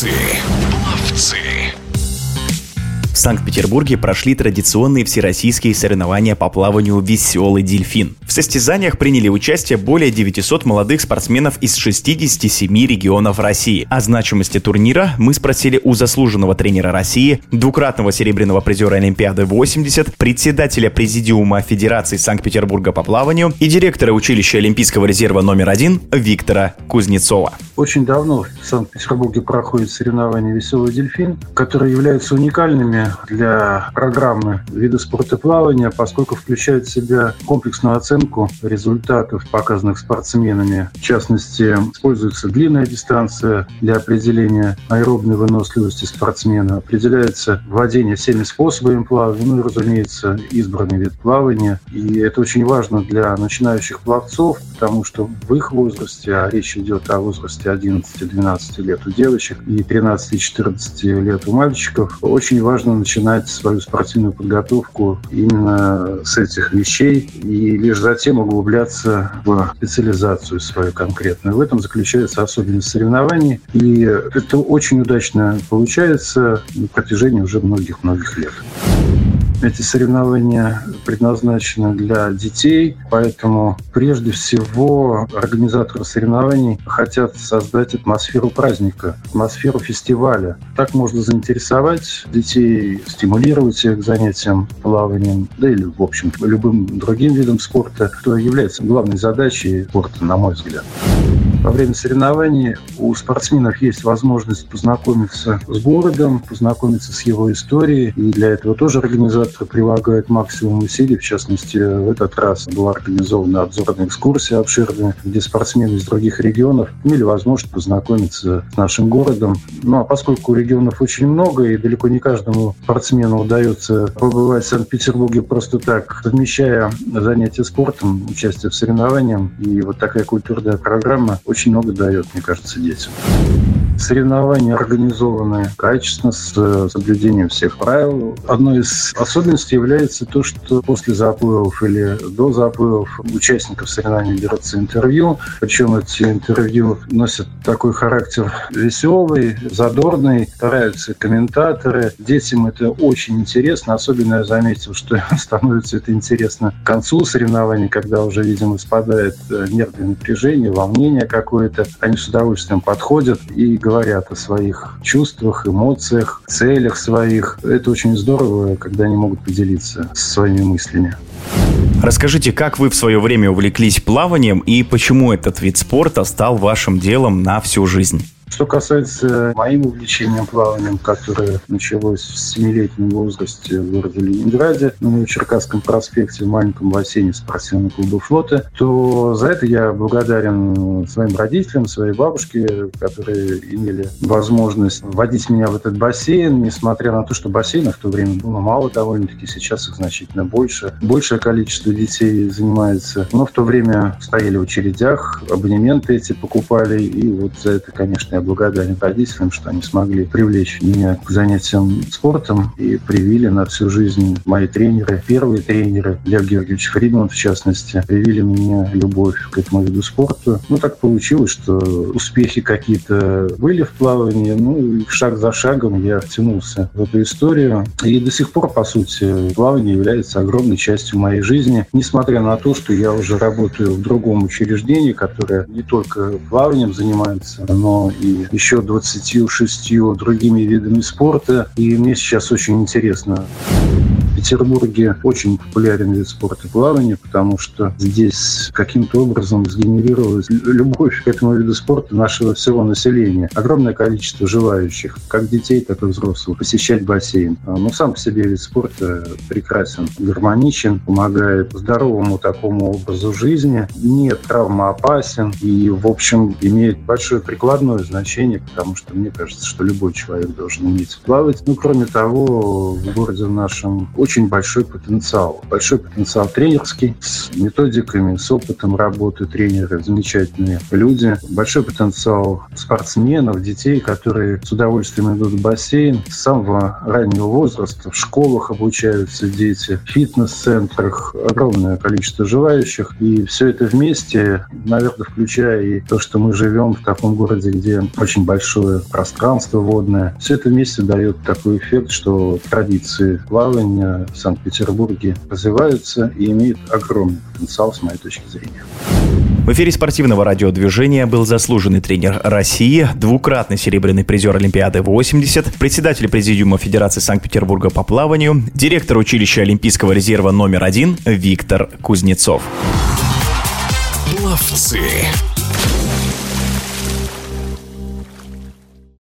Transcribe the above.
Пловцы. Санкт-Петербурге прошли традиционные всероссийские соревнования по плаванию «Веселый дельфин». В состязаниях приняли участие более 900 молодых спортсменов из 67 регионов России. О значимости турнира мы спросили у заслуженного тренера России, двукратного серебряного призера Олимпиады 80, председателя Президиума Федерации Санкт-Петербурга по плаванию и директора училища Олимпийского резерва номер один Виктора Кузнецова. Очень давно в Санкт-Петербурге проходят соревнования «Веселый дельфин», которые являются уникальными для программы вида спорта плавания, поскольку включают в себя комплексную оценку результатов, показанных спортсменами. В частности, используется длинная дистанция для определения аэробной выносливости спортсмена, определяется владение всеми способами плавания, ну и, разумеется, избранный вид плавания. И это очень важно для начинающих пловцов, потому что в их возрасте, а речь идет о возрасте 11-12 лет у девочек и 13-14 лет у мальчиков, очень важно начинать свою спортивную подготовку именно с этих вещей и лишь затем углубляться в специализацию свою конкретную. В этом заключается особенность соревнований. И это очень удачно получается на протяжении уже многих-многих лет. Эти соревнования предназначены для детей, поэтому прежде всего организаторы соревнований хотят создать атмосферу праздника, атмосферу фестиваля. Так можно заинтересовать детей, стимулировать их к занятиям плаванием, да или, в общем, любым другим видом спорта, что является главной задачей спорта, на мой взгляд. Во время соревнований у спортсменов есть возможность познакомиться с городом, познакомиться с его историей. И для этого тоже организаторы прилагают максимум усилий. В частности, в этот раз была организована обзорная экскурсия обширная, где спортсмены из других регионов имели возможность познакомиться с нашим городом. Ну а поскольку регионов очень много, и далеко не каждому спортсмену удается побывать в Санкт-Петербурге просто так, совмещая занятия спортом, участие в соревнованиях, и вот такая культурная программа очень много дает, мне кажется, детям. Соревнования организованы качественно, с э, соблюдением всех правил. Одной из особенностей является то, что после заплывов или до заплывов участников соревнований берется интервью. Причем эти интервью носят такой характер веселый, задорный, стараются комментаторы. Детям это очень интересно. Особенно я заметил, что становится это интересно к концу соревнований, когда уже, видимо, спадает э, нервное напряжение, волнение какое-то. Они с удовольствием подходят и говорят говорят о своих чувствах, эмоциях, целях своих. Это очень здорово, когда они могут поделиться своими мыслями. Расскажите, как вы в свое время увлеклись плаванием и почему этот вид спорта стал вашим делом на всю жизнь? Что касается моим увлечением плаванием, которое началось в семилетнем возрасте в городе Ленинграде, на Черкасском проспекте, в маленьком бассейне спортивного клуба флота, то за это я благодарен своим родителям, своей бабушке, которые имели возможность вводить меня в этот бассейн, несмотря на то, что бассейнов в то время было мало довольно-таки, сейчас их значительно больше. Большее количество детей занимается. Но в то время стояли в очередях, абонементы эти покупали, и вот за это, конечно, я благодарен родителям, что они смогли привлечь меня к занятиям спортом и привили на всю жизнь мои тренеры, первые тренеры, Лев Георгиевич Фридман в частности, привили меня любовь к этому виду спорта. Ну, так получилось, что успехи какие-то были в плавании, ну, и шаг за шагом я втянулся в эту историю. И до сих пор, по сути, плавание является огромной частью моей жизни, несмотря на то, что я уже работаю в другом учреждении, которое не только плаванием занимается, но и еще 26 другими видами спорта. И мне сейчас очень интересно Петербурге очень популярен вид спорта плавания, потому что здесь каким-то образом сгенерировалась любовь к этому виду спорта нашего всего населения. Огромное количество желающих, как детей, так и взрослых, посещать бассейн. А, но сам по себе вид спорта прекрасен, гармоничен, помогает здоровому такому образу жизни, нет травмоопасен и, в общем, имеет большое прикладное значение, потому что мне кажется, что любой человек должен уметь плавать. Ну, кроме того, в городе нашем очень очень большой потенциал. Большой потенциал тренерский, с методиками, с опытом работы тренера, замечательные люди. Большой потенциал спортсменов, детей, которые с удовольствием идут в бассейн с самого раннего возраста. В школах обучаются дети, в фитнес-центрах огромное количество желающих. И все это вместе, наверное, включая и то, что мы живем в таком городе, где очень большое пространство водное, все это вместе дает такой эффект, что традиции плавания в Санкт-Петербурге развиваются и имеют огромный потенциал, с моей точки зрения. В эфире спортивного радиодвижения был заслуженный тренер России, двукратный серебряный призер Олимпиады 80, председатель Президиума Федерации Санкт-Петербурга по плаванию, директор училища Олимпийского резерва номер один Виктор Кузнецов. Пловцы.